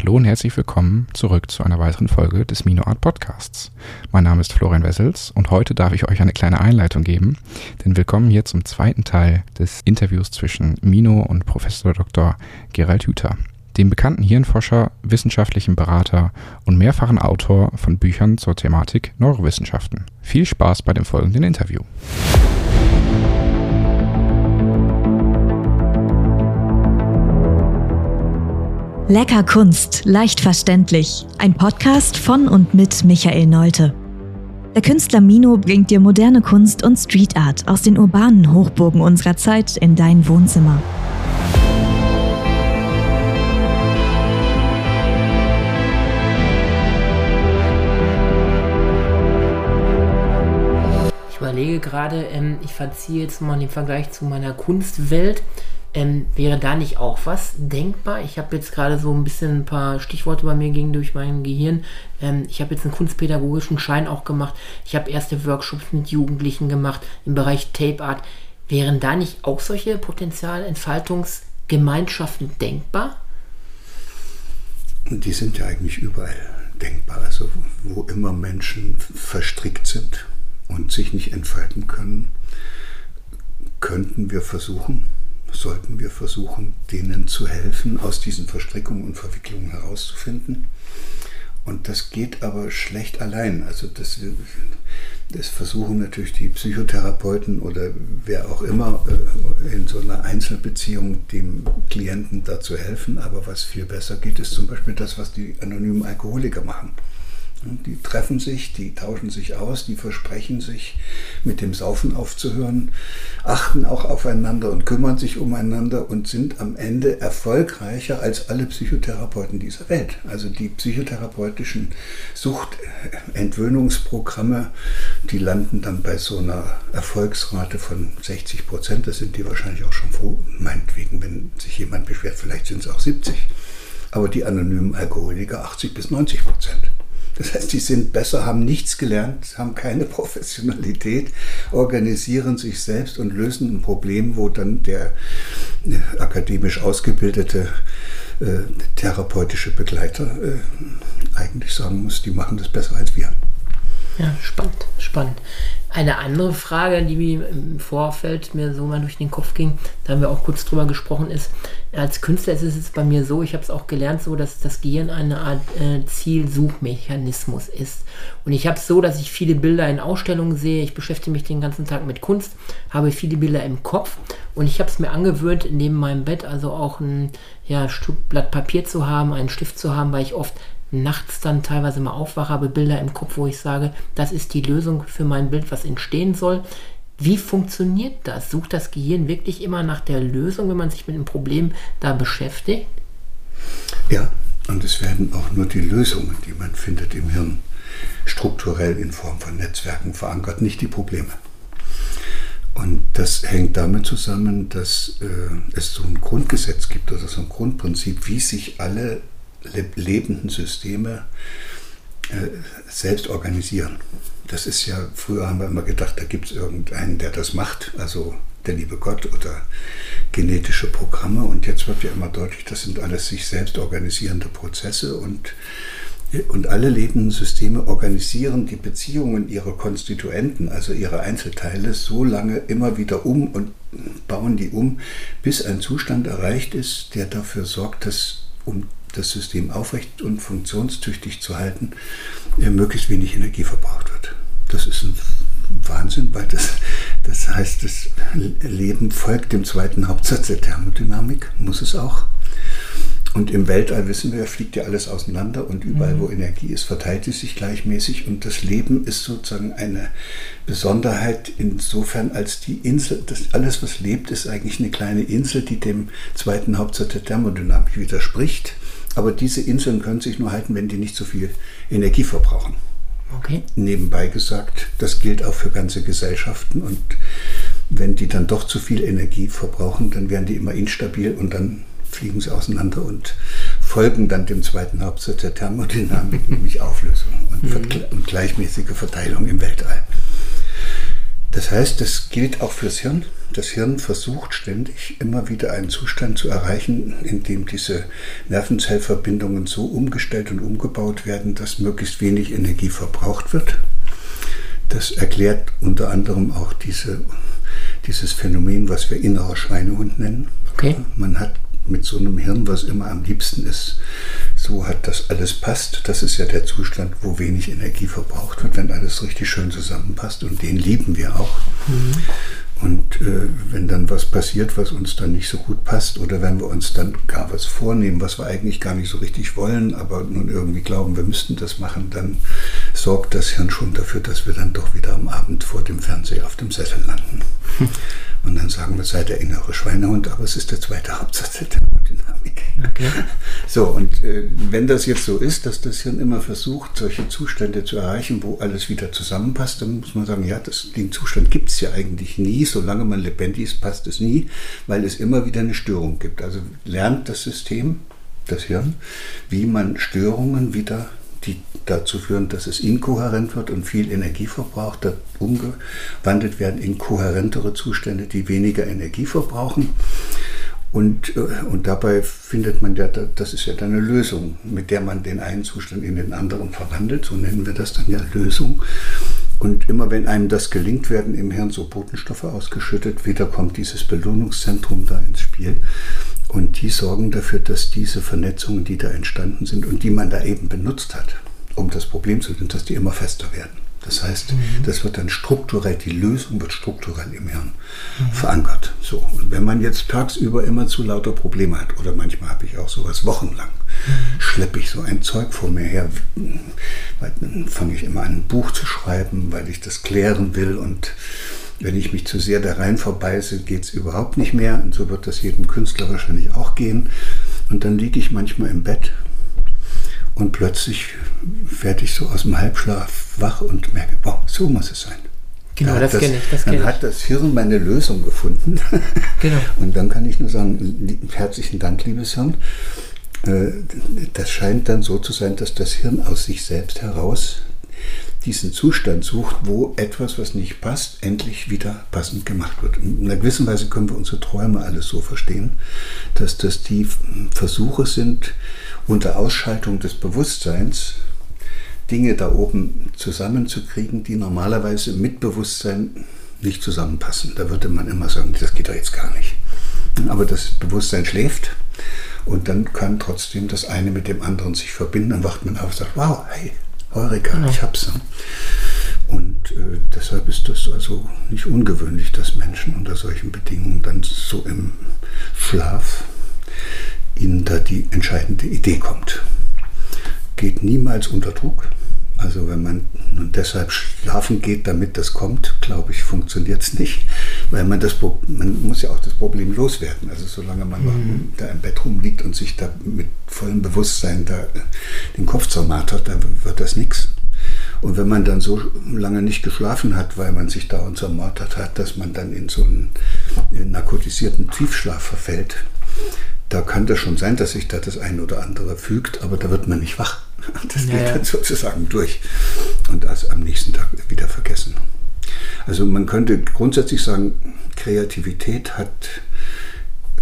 Hallo und herzlich willkommen zurück zu einer weiteren Folge des Mino Art Podcasts. Mein Name ist Florian Wessels und heute darf ich euch eine kleine Einleitung geben, denn willkommen hier zum zweiten Teil des Interviews zwischen Mino und Professor Dr. Gerald Hüther, dem bekannten Hirnforscher, wissenschaftlichen Berater und mehrfachen Autor von Büchern zur Thematik Neurowissenschaften. Viel Spaß bei dem folgenden Interview. Lecker Kunst, leicht verständlich. Ein Podcast von und mit Michael Neute. Der Künstler Mino bringt dir moderne Kunst und Street Art aus den urbanen Hochburgen unserer Zeit in dein Wohnzimmer. Ich überlege gerade, ähm, ich verziehe jetzt mal den Vergleich zu meiner Kunstwelt. Ähm, wäre da nicht auch was denkbar? Ich habe jetzt gerade so ein bisschen ein paar Stichworte bei mir gegen durch mein Gehirn. Ähm, ich habe jetzt einen kunstpädagogischen Schein auch gemacht. Ich habe erste Workshops mit Jugendlichen gemacht im Bereich Tape Art. Wären da nicht auch solche Potenzialentfaltungsgemeinschaften denkbar? Die sind ja eigentlich überall denkbar. Also wo immer Menschen verstrickt sind und sich nicht entfalten können, könnten wir versuchen, sollten wir versuchen, denen zu helfen, aus diesen Verstrickungen und Verwicklungen herauszufinden. Und das geht aber schlecht allein. Also das, das versuchen natürlich die Psychotherapeuten oder wer auch immer äh, in so einer Einzelbeziehung dem Klienten dazu helfen. Aber was viel besser geht, ist zum Beispiel das, was die anonymen Alkoholiker machen. Die treffen sich, die tauschen sich aus, die versprechen sich, mit dem Saufen aufzuhören, achten auch aufeinander und kümmern sich umeinander und sind am Ende erfolgreicher als alle Psychotherapeuten dieser Welt. Also die psychotherapeutischen Suchtentwöhnungsprogramme, die landen dann bei so einer Erfolgsrate von 60 Prozent. Das sind die wahrscheinlich auch schon froh, meinetwegen, wenn sich jemand beschwert, vielleicht sind es auch 70. Aber die anonymen Alkoholiker 80 bis 90 Prozent. Das heißt, die sind besser, haben nichts gelernt, haben keine Professionalität, organisieren sich selbst und lösen ein Problem, wo dann der äh, akademisch ausgebildete äh, therapeutische Begleiter äh, eigentlich sagen muss, die machen das besser als wir. Ja, spannend, spannend. Eine andere Frage, die mir im Vorfeld mir so mal durch den Kopf ging, da haben wir auch kurz drüber gesprochen, ist, als Künstler ist es bei mir so, ich habe es auch gelernt, so, dass das Gehirn eine Art äh, Zielsuchmechanismus ist. Und ich habe es so, dass ich viele Bilder in Ausstellungen sehe, ich beschäftige mich den ganzen Tag mit Kunst, habe viele Bilder im Kopf und ich habe es mir angewöhnt, neben meinem Bett also auch ein ja, Stück Blatt Papier zu haben, einen Stift zu haben, weil ich oft nachts dann teilweise mal aufwache, habe Bilder im Kopf, wo ich sage, das ist die Lösung für mein Bild, was entstehen soll. Wie funktioniert das? Sucht das Gehirn wirklich immer nach der Lösung, wenn man sich mit dem Problem da beschäftigt? Ja, und es werden auch nur die Lösungen, die man findet im Hirn, strukturell in Form von Netzwerken verankert, nicht die Probleme. Und das hängt damit zusammen, dass äh, es so ein Grundgesetz gibt oder so ein Grundprinzip, wie sich alle lebenden Systeme äh, selbst organisieren. Das ist ja, früher haben wir immer gedacht, da gibt es irgendeinen, der das macht, also der liebe Gott oder genetische Programme. Und jetzt wird ja immer deutlich, das sind alles sich selbst organisierende Prozesse und, und alle lebenden Systeme organisieren die Beziehungen ihrer Konstituenten, also ihrer Einzelteile, so lange immer wieder um und bauen die um, bis ein Zustand erreicht ist, der dafür sorgt, dass um das System aufrecht und funktionstüchtig zu halten, äh, möglichst wenig Energie verbraucht wird. Das ist ein Wahnsinn, weil das, das heißt, das Leben folgt dem zweiten Hauptsatz der Thermodynamik, muss es auch. Und im Weltall wissen wir, fliegt ja alles auseinander und überall, mhm. wo Energie ist, verteilt es sich gleichmäßig. Und das Leben ist sozusagen eine Besonderheit insofern, als die Insel, das, alles, was lebt, ist eigentlich eine kleine Insel, die dem zweiten Hauptsatz der Thermodynamik widerspricht. Aber diese Inseln können sich nur halten, wenn die nicht so viel Energie verbrauchen. Okay. Nebenbei gesagt, das gilt auch für ganze Gesellschaften und wenn die dann doch zu viel Energie verbrauchen, dann werden die immer instabil und dann fliegen sie auseinander und folgen dann dem zweiten Hauptsatz der Thermodynamik, nämlich Auflösung und, mhm. und, gleichmäßige Verteilung im Weltall. Das heißt, das gilt auch fürs Hirn. Das Hirn versucht ständig immer wieder einen Zustand zu erreichen, in dem diese Nervenzellverbindungen so umgestellt und umgebaut werden, dass möglichst wenig Energie verbraucht wird. Das erklärt unter anderem auch diese, dieses Phänomen, was wir innerer Schweinehund nennen. Okay. Man hat mit so einem Hirn, was immer am liebsten ist, so hat das alles passt. Das ist ja der Zustand, wo wenig Energie verbraucht wird, wenn alles richtig schön zusammenpasst. Und den lieben wir auch. Mhm. Und äh, wenn dann was passiert, was uns dann nicht so gut passt, oder wenn wir uns dann gar was vornehmen, was wir eigentlich gar nicht so richtig wollen, aber nun irgendwie glauben, wir müssten das machen, dann sorgt das Hirn schon dafür, dass wir dann doch wieder am Abend vor dem Fernseher auf dem Sessel landen. Und dann sagen wir, sei der innere Schweinehund, aber es ist der zweite Hauptsatz Thermodynamik. Okay. So, und äh, wenn das jetzt so ist, dass das Hirn immer versucht, solche Zustände zu erreichen, wo alles wieder zusammenpasst, dann muss man sagen, ja, das, den Zustand gibt es ja eigentlich nie. Solange man lebendig ist, passt es nie, weil es immer wieder eine Störung gibt. Also lernt das System, das Hirn, wie man Störungen wieder die dazu führen, dass es inkohärent wird und viel Energie verbraucht, da umgewandelt werden in kohärentere Zustände, die weniger Energie verbrauchen. Und, äh, und dabei findet man ja, das ist ja dann eine Lösung, mit der man den einen Zustand in den anderen verwandelt. So nennen wir das dann ja Lösung. Und immer wenn einem das gelingt, werden im Hirn so Botenstoffe ausgeschüttet. Wieder kommt dieses Belohnungszentrum da ins Spiel. Und die sorgen dafür, dass diese Vernetzungen, die da entstanden sind und die man da eben benutzt hat, um das Problem zu lösen, dass die immer fester werden. Das heißt, mhm. das wird dann strukturell, die Lösung wird strukturell im Hirn mhm. verankert. So. Und wenn man jetzt tagsüber immer zu lauter Probleme hat, oder manchmal habe ich auch sowas wochenlang, mhm. schleppe ich so ein Zeug vor mir her, weil dann fange ich immer an, ein Buch zu schreiben, weil ich das klären will und wenn ich mich zu sehr da rein verbeiße, geht es überhaupt nicht mehr. Und so wird das jedem Künstler wahrscheinlich auch gehen. Und dann liege ich manchmal im Bett und plötzlich werde ich so aus dem Halbschlaf wach und merke, wow, so muss es sein. Genau, da das kenne ich. Das dann kenn hat das Hirn meine Lösung gefunden. Genau. Und dann kann ich nur sagen, herzlichen Dank, liebes Hirn. Äh, das scheint dann so zu sein, dass das Hirn aus sich selbst heraus diesen Zustand sucht, wo etwas, was nicht passt, endlich wieder passend gemacht wird. In einer gewissen Weise können wir unsere Träume alles so verstehen, dass das die Versuche sind, unter Ausschaltung des Bewusstseins Dinge da oben zusammenzukriegen, die normalerweise mit Bewusstsein nicht zusammenpassen. Da würde man immer sagen, das geht doch jetzt gar nicht. Aber das Bewusstsein schläft und dann kann trotzdem das eine mit dem anderen sich verbinden. Dann wacht man auf und sagt, wow, hey, Heureka, genau. ich hab's. Und äh, deshalb ist das also nicht ungewöhnlich, dass Menschen unter solchen Bedingungen dann so im Schlaf ihnen da die entscheidende Idee kommt. Geht niemals unter Druck. Also wenn man nun deshalb schlafen geht, damit das kommt, glaube ich, funktioniert es nicht, weil man das man muss ja auch das Problem loswerden. Also solange man mhm. da im Bett rumliegt und sich da mit vollem Bewusstsein da äh, den Kopf zermartert, dann wird das nichts. Und wenn man dann so lange nicht geschlafen hat, weil man sich da und zermartert hat, dass man dann in so einen narkotisierten Tiefschlaf verfällt, da kann das schon sein, dass sich da das eine oder andere fügt, aber da wird man nicht wach. Das ja, geht dann sozusagen durch und das am nächsten Tag wieder vergessen. Also man könnte grundsätzlich sagen, Kreativität hat,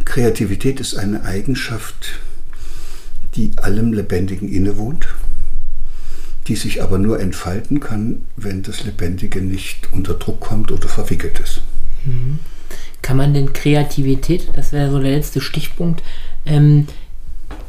Kreativität ist eine Eigenschaft, die allem Lebendigen innewohnt, die sich aber nur entfalten kann, wenn das Lebendige nicht unter Druck kommt oder verwickelt ist. Mhm. Kann man denn Kreativität, das wäre so der letzte Stichpunkt, ähm,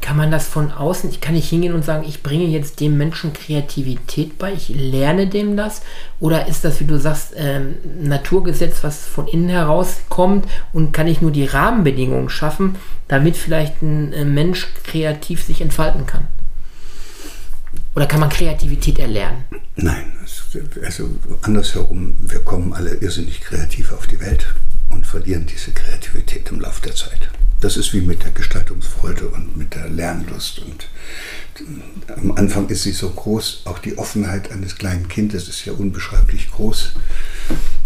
kann man das von außen, ich kann nicht hingehen und sagen, ich bringe jetzt dem Menschen Kreativität bei, ich lerne dem das? Oder ist das, wie du sagst, ähm, Naturgesetz, was von innen heraus kommt und kann ich nur die Rahmenbedingungen schaffen, damit vielleicht ein äh, Mensch kreativ sich entfalten kann? Oder kann man Kreativität erlernen? Nein, also andersherum, wir kommen alle irrsinnig kreativ auf die Welt und verlieren diese Kreativität im Laufe der Zeit. Das ist wie mit der Gestaltungsfreude und mit der Lernlust. Und am Anfang ist sie so groß, auch die Offenheit eines kleinen Kindes ist ja unbeschreiblich groß.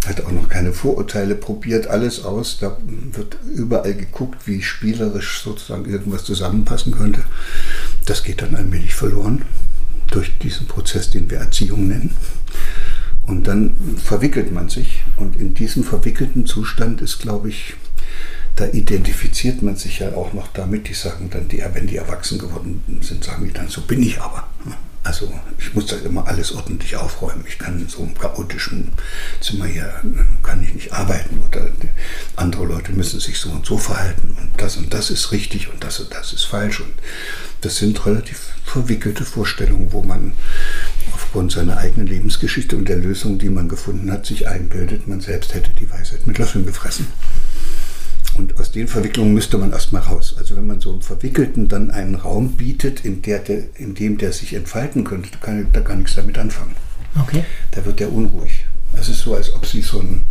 Hat auch noch keine Vorurteile, probiert alles aus. Da wird überall geguckt, wie spielerisch sozusagen irgendwas zusammenpassen könnte. Das geht dann allmählich verloren durch diesen Prozess, den wir Erziehung nennen. Und dann verwickelt man sich. Und in diesem verwickelten Zustand ist, glaube ich, da identifiziert man sich ja auch noch damit. Die sagen dann, die, wenn die erwachsen geworden sind, sagen die dann, so bin ich aber. Also ich muss da immer alles ordentlich aufräumen. Ich kann in so einem chaotischen Zimmer hier, kann ich nicht arbeiten oder andere Leute müssen sich so und so verhalten und das und das ist richtig und das und das ist falsch. Und das sind relativ verwickelte Vorstellungen, wo man aufgrund seiner eigenen Lebensgeschichte und der Lösung, die man gefunden hat, sich einbildet, man selbst hätte die Weisheit mit Löffeln gefressen. Und aus den Verwicklungen müsste man erstmal raus. Also wenn man so einem Verwickelten dann einen Raum bietet, in, der, der, in dem der sich entfalten könnte, kann da gar nichts damit anfangen. Okay. Da wird der unruhig. Es ist so, als ob Sie so einen,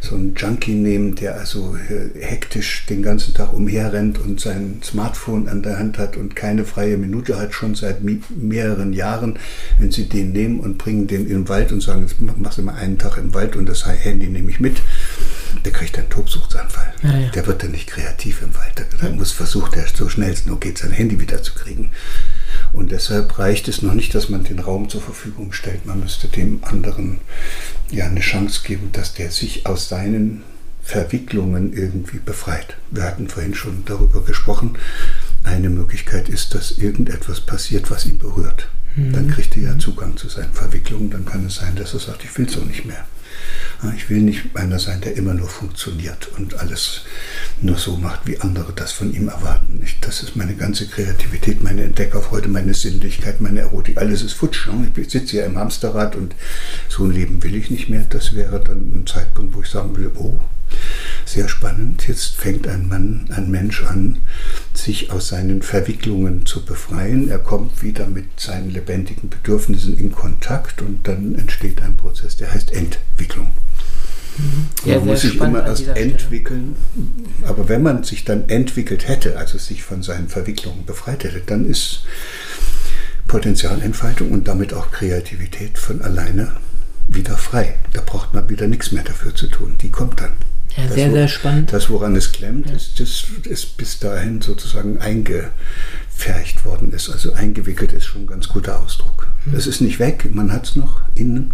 so einen Junkie nehmen, der also äh, hektisch den ganzen Tag umherrennt und sein Smartphone an der Hand hat und keine freie Minute hat, schon seit mehreren Jahren. Wenn Sie den nehmen und bringen den in den Wald und sagen, jetzt machst du mal einen Tag im Wald und das Handy nehme ich mit, der kriegt einen Tobsuchtsanfall. Ja, ja. Der wird dann nicht kreativ im Wald. Der, muss versucht, er so schnell es nur geht, sein Handy wieder zu kriegen. Und deshalb reicht es noch nicht, dass man den Raum zur Verfügung stellt. Man müsste dem anderen ja eine Chance geben, dass der sich aus seinen Verwicklungen irgendwie befreit. Wir hatten vorhin schon darüber gesprochen. Eine Möglichkeit ist, dass irgendetwas passiert, was ihn berührt. Mhm. Dann kriegt er ja Zugang zu seinen Verwicklungen. Dann kann es sein, dass er sagt, ich will so nicht mehr. Ich will nicht einer sein, der immer nur funktioniert und alles nur so macht, wie andere das von ihm erwarten. Das ist meine ganze Kreativität, meine Entdeckerfreude, meine Sinnlichkeit, meine Erotik. Alles ist futsch. Ich sitze ja im Hamsterrad und so ein Leben will ich nicht mehr. Das wäre dann ein Zeitpunkt, wo ich sagen will, oh, sehr spannend. Jetzt fängt ein Mann, ein Mensch an, sich aus seinen Verwicklungen zu befreien. Er kommt wieder mit seinen lebendigen Bedürfnissen in Kontakt und dann entsteht ein Prozess, der heißt Entwicklung. Ja, man muss sich immer erst entwickeln. Aber wenn man sich dann entwickelt hätte, also sich von seinen Verwicklungen befreit hätte, dann ist Potenzialentfaltung und damit auch Kreativität von alleine wieder frei. Da braucht man wieder nichts mehr dafür zu tun. Die kommt dann. Ja, das, sehr, sehr spannend. Das, woran es klemmt, ja. ist, das ist bis dahin sozusagen eingefercht worden ist. Also eingewickelt ist schon ein ganz guter Ausdruck. Mhm. Es ist nicht weg, man hat es noch innen,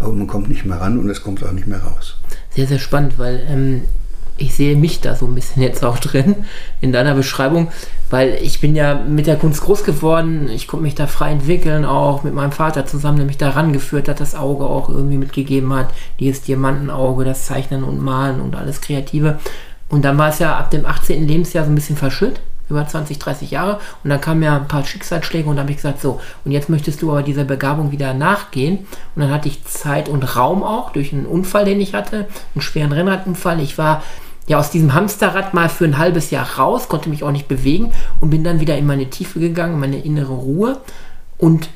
aber man kommt nicht mehr ran und es kommt auch nicht mehr raus. Sehr, sehr spannend, weil ähm, ich sehe mich da so ein bisschen jetzt auch drin in deiner Beschreibung, weil ich bin ja mit der Kunst groß geworden, ich konnte mich da frei entwickeln, auch mit meinem Vater zusammen, der mich da rangeführt hat, das Auge auch irgendwie mitgegeben hat, dieses Diamantenauge, das Zeichnen und Malen und alles Kreative. Und dann war es ja ab dem 18. Lebensjahr so ein bisschen verschütt über 20, 30 Jahre. Und dann kamen ja ein paar Schicksalsschläge und dann habe ich gesagt, so, und jetzt möchtest du aber dieser Begabung wieder nachgehen. Und dann hatte ich Zeit und Raum auch durch einen Unfall, den ich hatte, einen schweren Rennradunfall. Ich war ja aus diesem Hamsterrad mal für ein halbes Jahr raus, konnte mich auch nicht bewegen und bin dann wieder in meine Tiefe gegangen, in meine innere Ruhe und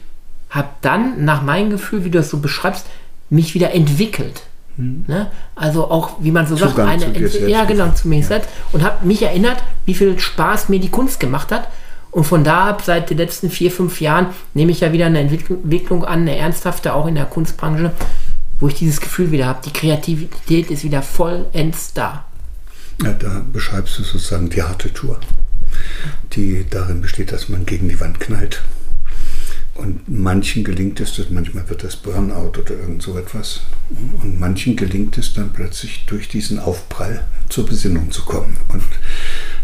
habe dann nach meinem Gefühl, wie du das so beschreibst, mich wieder entwickelt. Mhm. Ne? Also auch, wie man so Zugang sagt, eine Entwicklung. Ja, genau, zu mir ja. selbst. Und habe mich erinnert, wie viel Spaß mir die Kunst gemacht hat. Und von da ab, seit den letzten vier, fünf Jahren, nehme ich ja wieder eine Entwicklung an, eine ernsthafte, auch in der Kunstbranche, wo ich dieses Gefühl wieder habe, die Kreativität ist wieder vollends da. Da beschreibst du sozusagen die harte Tour, die darin besteht, dass man gegen die Wand knallt. Und manchen gelingt es, manchmal wird das Burnout oder irgend so etwas. Und manchen gelingt es dann plötzlich durch diesen Aufprall zur Besinnung zu kommen. Und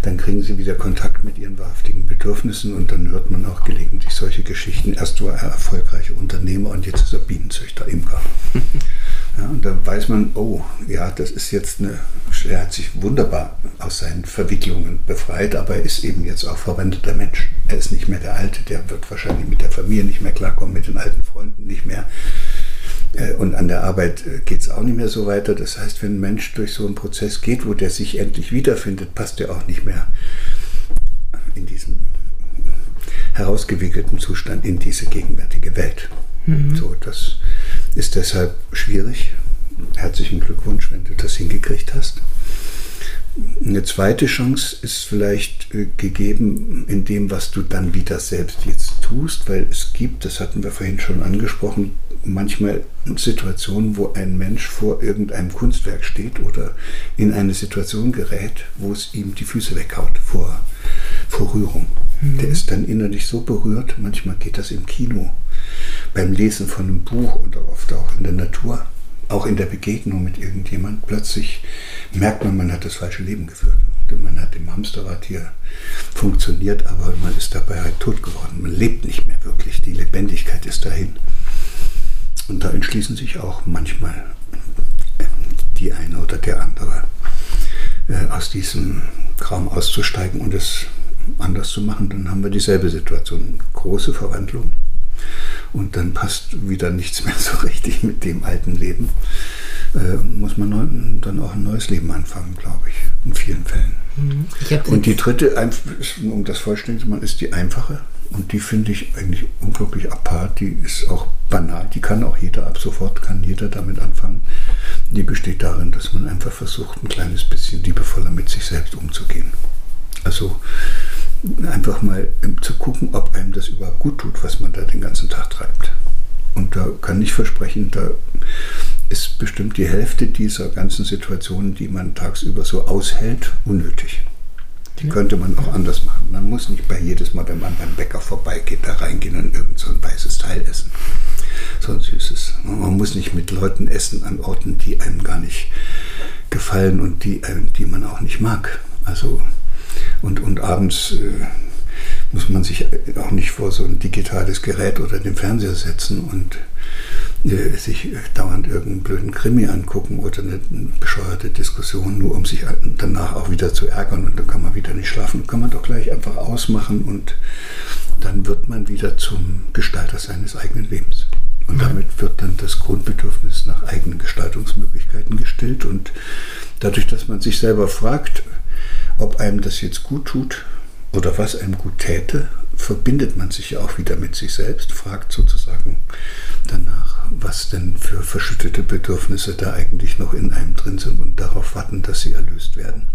dann kriegen sie wieder Kontakt mit ihren wahrhaftigen Bedürfnissen und dann hört man auch gelegentlich solche Geschichten. Erst war er erfolgreicher Unternehmer und jetzt ist er Bienenzüchter, Imker. Ja, und da weiß man, oh, ja, das ist jetzt eine, er hat sich wunderbar aus seinen Verwicklungen befreit, aber er ist eben jetzt auch verwandelter Mensch. Er ist nicht mehr der Alte, der wird wahrscheinlich mit der Familie nicht mehr klarkommen, mit den alten Freunden nicht mehr. Äh, und an der Arbeit äh, geht es auch nicht mehr so weiter. Das heißt, wenn ein Mensch durch so einen Prozess geht, wo der sich endlich wiederfindet, passt er auch nicht mehr in diesem herausgewickelten Zustand in diese gegenwärtige Welt. Mhm. So, das ist deshalb schwierig. Herzlichen Glückwunsch, wenn du das hingekriegt hast. Eine zweite Chance ist vielleicht äh, gegeben in dem, was du dann wieder selbst jetzt tust, weil es gibt, das hatten wir vorhin schon angesprochen, manchmal Situationen, wo ein Mensch vor irgendeinem Kunstwerk steht oder in eine Situation gerät, wo es ihm die Füße weghaut vor, vor Rührung. Mhm. Der ist dann innerlich so berührt, manchmal geht das im Kino beim Lesen von einem Buch und oft auch in der Natur, auch in der Begegnung mit irgendjemand, plötzlich merkt man, man hat das falsche Leben geführt. Man hat im Hamsterrad hier funktioniert, aber man ist dabei halt tot geworden. Man lebt nicht mehr wirklich. Die Lebendigkeit ist dahin. Und da entschließen sich auch manchmal die eine oder der andere äh, aus diesem Kram auszusteigen und es anders zu machen. Dann haben wir dieselbe Situation. Große Verwandlung. Und dann passt wieder nichts mehr so richtig mit dem alten Leben. Äh, muss man dann auch ein neues Leben anfangen, glaube ich, in vielen Fällen. Mhm. Und die dritte, um das vollständig zu machen, ist die einfache. Und die finde ich eigentlich unglaublich apart. Die ist auch banal. Die kann auch jeder ab sofort, kann jeder damit anfangen. Die besteht darin, dass man einfach versucht, ein kleines bisschen liebevoller mit sich selbst umzugehen. Also einfach mal zu gucken, ob einem das überhaupt gut tut, was man da den ganzen Tag treibt. Und da kann ich versprechen, da ist bestimmt die Hälfte dieser ganzen Situationen, die man tagsüber so aushält, unnötig. Die könnte man auch anders machen. Man muss nicht bei jedes Mal, wenn man beim Bäcker vorbeigeht, da reingehen und irgend so ein weißes Teil essen. So ein süßes. Man muss nicht mit Leuten essen an Orten, die einem gar nicht gefallen und die, die man auch nicht mag. Also und, und abends äh, muss man sich auch nicht vor so ein digitales Gerät oder den Fernseher setzen und äh, sich dauernd irgendeinen blöden Krimi angucken oder eine, eine bescheuerte Diskussion, nur um sich danach auch wieder zu ärgern und dann kann man wieder nicht schlafen. Kann man doch gleich einfach ausmachen und dann wird man wieder zum Gestalter seines eigenen Lebens. Und damit wird dann das Grundbedürfnis nach eigenen Gestaltungsmöglichkeiten gestillt. Und dadurch, dass man sich selber fragt, ob einem das jetzt gut tut oder was einem gut täte, verbindet man sich ja auch wieder mit sich selbst, fragt sozusagen danach, was denn für verschüttete Bedürfnisse da eigentlich noch in einem drin sind und darauf warten, dass sie erlöst werden.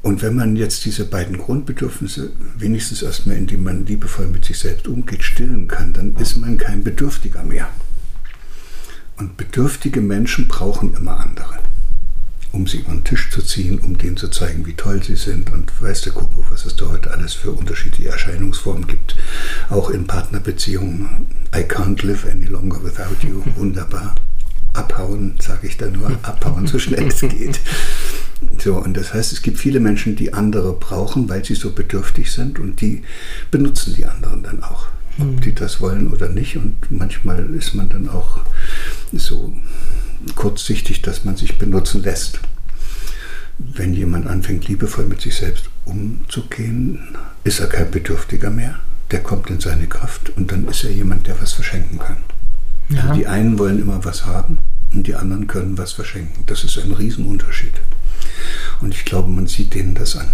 Und wenn man jetzt diese beiden Grundbedürfnisse wenigstens erstmal, indem man liebevoll mit sich selbst umgeht, stillen kann, dann ist man kein Bedürftiger mehr. Und bedürftige Menschen brauchen immer andere um sie über den Tisch zu ziehen, um denen zu zeigen, wie toll sie sind. Und weißt du, guck mal, was es da heute alles für unterschiedliche Erscheinungsformen gibt. Auch in Partnerbeziehungen. I can't live any longer without you. Wunderbar. Abhauen, sage ich da nur, abhauen, so schnell es geht. So, und das heißt, es gibt viele Menschen, die andere brauchen, weil sie so bedürftig sind und die benutzen die anderen dann auch. Ob hm. die das wollen oder nicht. Und manchmal ist man dann auch so kurzsichtig, dass man sich benutzen lässt. Wenn jemand anfängt, liebevoll mit sich selbst umzugehen, ist er kein Bedürftiger mehr. Der kommt in seine Kraft und dann ist er jemand, der was verschenken kann. Ja. Also die einen wollen immer was haben und die anderen können was verschenken. Das ist ein Riesenunterschied. Und ich glaube, man sieht denen das an.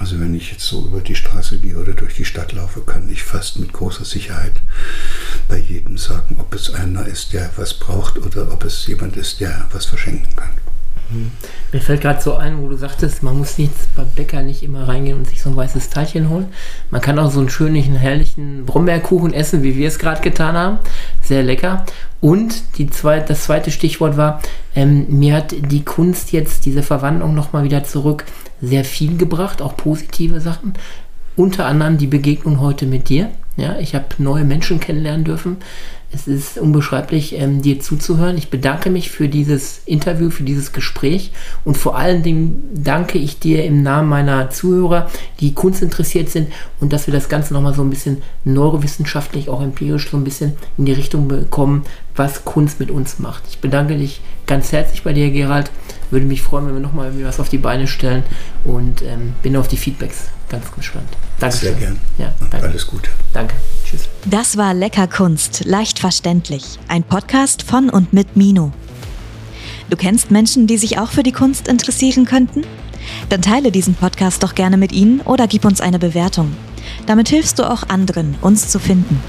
Also wenn ich jetzt so über die Straße gehe oder durch die Stadt laufe, kann ich fast mit großer Sicherheit bei jedem sagen, ob es einer ist, der was braucht oder ob es jemand ist, der was verschenken kann. Mhm. Mir fällt gerade so ein, wo du sagtest, man muss nichts beim Bäcker nicht immer reingehen und sich so ein weißes Teilchen holen. Man kann auch so einen schönen, herrlichen Brombeerkuchen essen, wie wir es gerade getan haben. Sehr lecker. Und die zwei, das zweite Stichwort war, ähm, mir hat die Kunst jetzt diese Verwandlung nochmal wieder zurück sehr viel gebracht, auch positive Sachen. Unter anderem die Begegnung heute mit dir. Ja, ich habe neue Menschen kennenlernen dürfen. Es ist unbeschreiblich, ähm, dir zuzuhören. Ich bedanke mich für dieses Interview, für dieses Gespräch und vor allen Dingen danke ich dir im Namen meiner Zuhörer, die kunstinteressiert sind und dass wir das Ganze nochmal so ein bisschen neurowissenschaftlich, auch empirisch so ein bisschen in die Richtung bekommen, was Kunst mit uns macht. Ich bedanke dich ganz herzlich bei dir, Gerald. Würde mich freuen, wenn wir nochmal irgendwie was auf die Beine stellen und ähm, bin auf die Feedbacks ganz gespannt. Danke. Sehr gern. Ja, danke. Alles Gute. Danke. Tschüss. Das war Lecker Kunst, leicht verständlich. Ein Podcast von und mit Mino. Du kennst Menschen, die sich auch für die Kunst interessieren könnten? Dann teile diesen Podcast doch gerne mit ihnen oder gib uns eine Bewertung. Damit hilfst du auch anderen, uns zu finden.